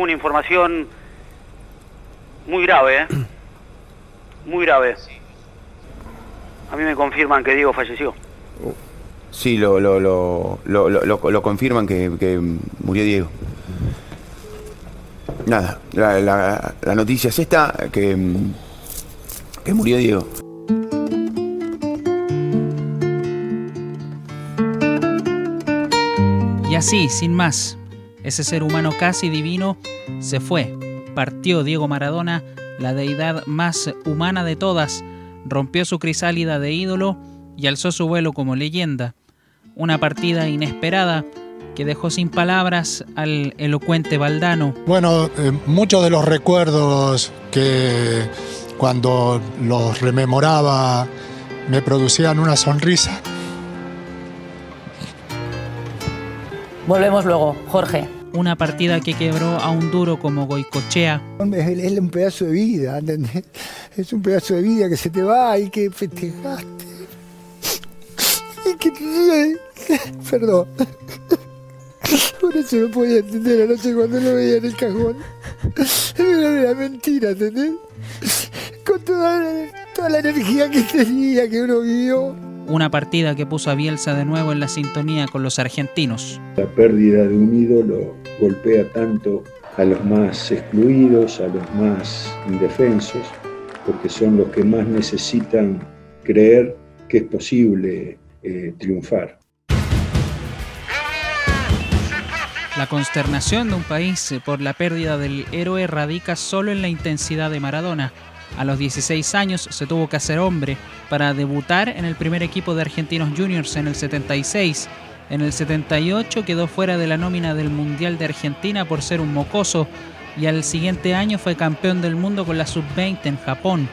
tengo una información muy grave, ¿eh? Muy grave. A mí me confirman que Diego falleció. Sí, lo, lo, lo, lo, lo, lo confirman que, que murió Diego. Nada, la, la, la noticia es esta, que, que murió Diego. Y así, sin más, ese ser humano casi divino se fue. Partió Diego Maradona, la deidad más humana de todas, rompió su crisálida de ídolo y alzó su vuelo como leyenda. Una partida inesperada que dejó sin palabras al elocuente Valdano. Bueno, eh, muchos de los recuerdos que cuando los rememoraba me producían una sonrisa. Volvemos luego, Jorge. Una partida que quebró a un duro como Goicochea. Es un pedazo de vida, ¿entendés? Es un pedazo de vida que se te va y que festejaste. Y que... Perdón. Por eso no podía entender anoche cuando lo veía en el cajón. Era mentira, ¿entendés? Con toda, toda la energía que tenía, que uno vio. Una partida que puso a Bielsa de nuevo en la sintonía con los argentinos. La pérdida de un ídolo golpea tanto a los más excluidos, a los más indefensos, porque son los que más necesitan creer que es posible eh, triunfar. La consternación de un país por la pérdida del héroe radica solo en la intensidad de Maradona. A los 16 años se tuvo que hacer hombre para debutar en el primer equipo de Argentinos Juniors en el 76. En el 78 quedó fuera de la nómina del Mundial de Argentina por ser un mocoso y al siguiente año fue campeón del mundo con la sub-20 en Japón.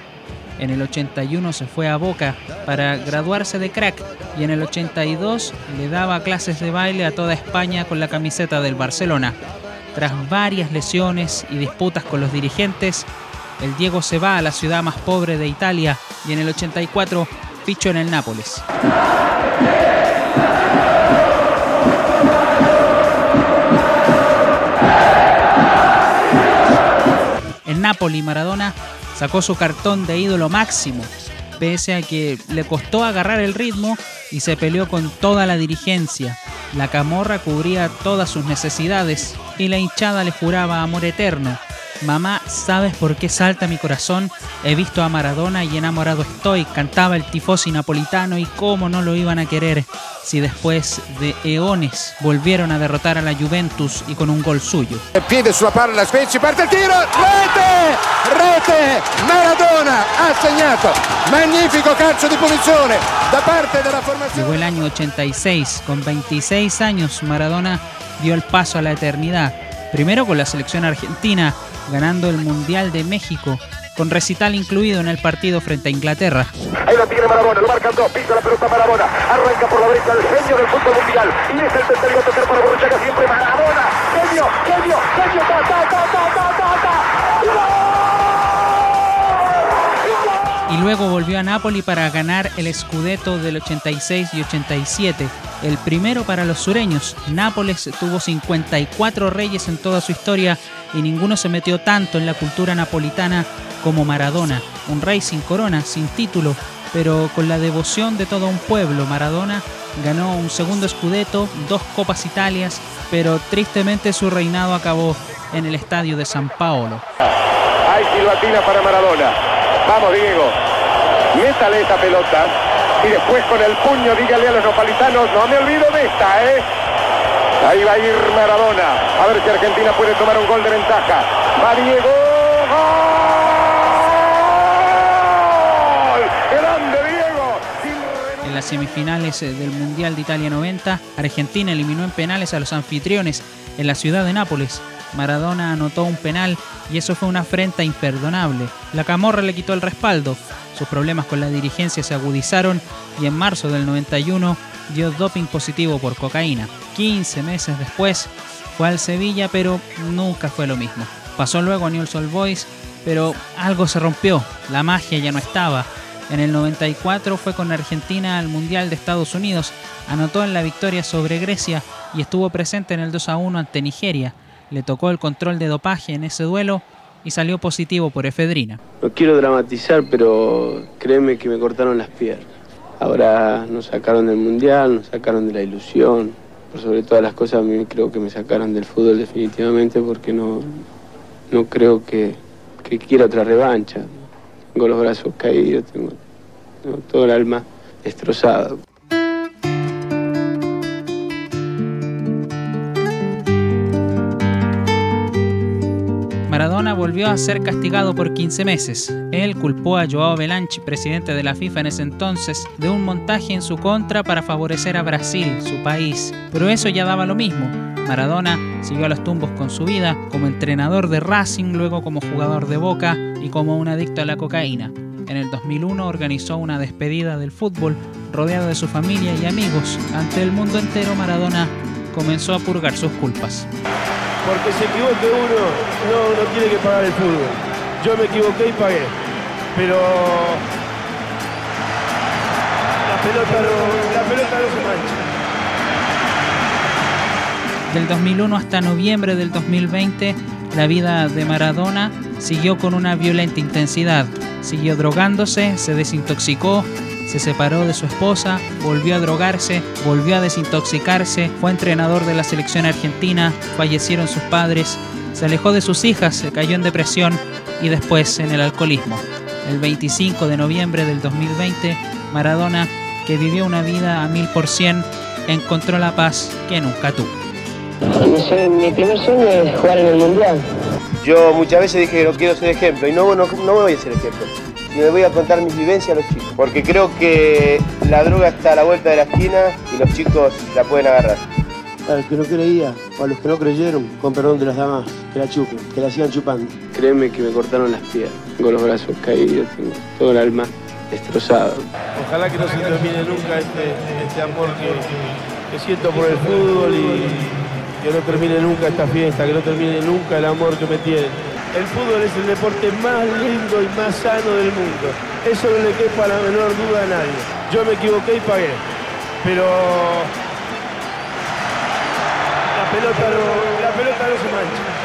En el 81 se fue a Boca para graduarse de crack y en el 82 le daba clases de baile a toda España con la camiseta del Barcelona. Tras varias lesiones y disputas con los dirigentes, el Diego se va a la ciudad más pobre de Italia y en el 84 fichó en el Nápoles. En Nápoles, Maradona sacó su cartón de ídolo máximo, pese a que le costó agarrar el ritmo y se peleó con toda la dirigencia. La camorra cubría todas sus necesidades y la hinchada le juraba amor eterno. Mamá, ¿sabes por qué salta mi corazón? He visto a Maradona y enamorado estoy. Cantaba el tifosi napolitano y cómo no lo iban a querer si después de eones volvieron a derrotar a la Juventus y con un gol suyo. Piede sulla palla Spezia, parte il tiro, rete! Rete! Maradona ha segnato! Magnifico calcio di punizione da parte della formazione. Llegó el año 86, con 26 años Maradona dio el paso a la eternidad. Primero con la selección argentina, ganando el Mundial de México, con recital incluido en el partido frente a Inglaterra. Ahí lo tiene Marabona, lo marcan dos, pisa la pelota Marabona, arranca por la derecha el genio del fútbol mundial, y es el tercero tocar para Borruchaga siempre Marabona, genio, genio, genio, ta, ta, ta, ta, ta, ta, ta. y luego volvió a Napoli para ganar el Scudetto del 86 y 87, el primero para los sureños. Nápoles tuvo 54 reyes en toda su historia y ninguno se metió tanto en la cultura napolitana como Maradona, un rey sin corona, sin título, pero con la devoción de todo un pueblo. Maradona ganó un segundo Scudetto, dos Copas Italias, pero tristemente su reinado acabó en el estadio de San Paolo. Hay silbatina para Maradona. Vamos, Diego. Métale esa pelota. Y después con el puño dígale a los napolitanos, no me olvido de esta, ¿eh? Ahí va a ir Maradona. A ver si Argentina puede tomar un gol de ventaja. Va Diego. ¡Gol! ¡Grande Diego! En las semifinales eh, del Mundial de Italia 90, Argentina eliminó en penales a los anfitriones en la ciudad de Nápoles. Maradona anotó un penal y eso fue una afrenta imperdonable. La Camorra le quitó el respaldo. Sus problemas con la dirigencia se agudizaron y en marzo del 91 dio doping positivo por cocaína. 15 meses después fue al Sevilla, pero nunca fue lo mismo. Pasó luego a Newell's Old Boys, pero algo se rompió. La magia ya no estaba. En el 94 fue con Argentina al Mundial de Estados Unidos, anotó en la victoria sobre Grecia y estuvo presente en el 2 a 1 ante Nigeria. Le tocó el control de dopaje en ese duelo y salió positivo por efedrina. No quiero dramatizar, pero créeme que me cortaron las piernas. Ahora nos sacaron del mundial, nos sacaron de la ilusión. Por sobre todas las cosas, a mí creo que me sacaron del fútbol definitivamente porque no, no creo que, que quiera otra revancha. Tengo los brazos caídos, tengo, tengo todo el alma destrozado. Maradona volvió a ser castigado por 15 meses. Él culpó a Joao Belanchi, presidente de la FIFA en ese entonces, de un montaje en su contra para favorecer a Brasil, su país. Pero eso ya daba lo mismo. Maradona siguió a los tumbos con su vida, como entrenador de Racing, luego como jugador de Boca y como un adicto a la cocaína. En el 2001 organizó una despedida del fútbol rodeado de su familia y amigos. Ante el mundo entero Maradona comenzó a purgar sus culpas. Porque se equivoque uno, no, no tiene que pagar el fútbol. Yo me equivoqué y pagué. Pero la pelota no, la pelota no se mancha. Del 2001 hasta noviembre del 2020, la vida de Maradona siguió con una violenta intensidad. Siguió drogándose, se desintoxicó, se separó de su esposa, volvió a drogarse, volvió a desintoxicarse, fue entrenador de la selección argentina, fallecieron sus padres, se alejó de sus hijas, se cayó en depresión y después en el alcoholismo. El 25 de noviembre del 2020, Maradona, que vivió una vida a mil por cien, encontró la paz que nunca tuvo. Mi primer sueño es jugar en el Mundial. Yo muchas veces dije que no quiero ser ejemplo y no, no, no voy a ser ejemplo. Y me voy a contar mis vivencias a los chicos. Porque creo que la droga está a la vuelta de la esquina y los chicos la pueden agarrar. A los que no creía, o a los que no creyeron, con perdón de las damas, que la chupen, que la sigan chupando. Créeme que me cortaron las piernas. Tengo los brazos caídos, tengo todo el alma destrozado. Ojalá que no se termine nunca este, este amor que, que siento por el fútbol y que no termine nunca esta fiesta, que no termine nunca el amor que me tienen. El fútbol es el deporte más lindo y más sano del mundo. Eso no le quepa la menor duda a nadie. Yo me equivoqué y pagué. Pero la pelota no, la pelota no se mancha.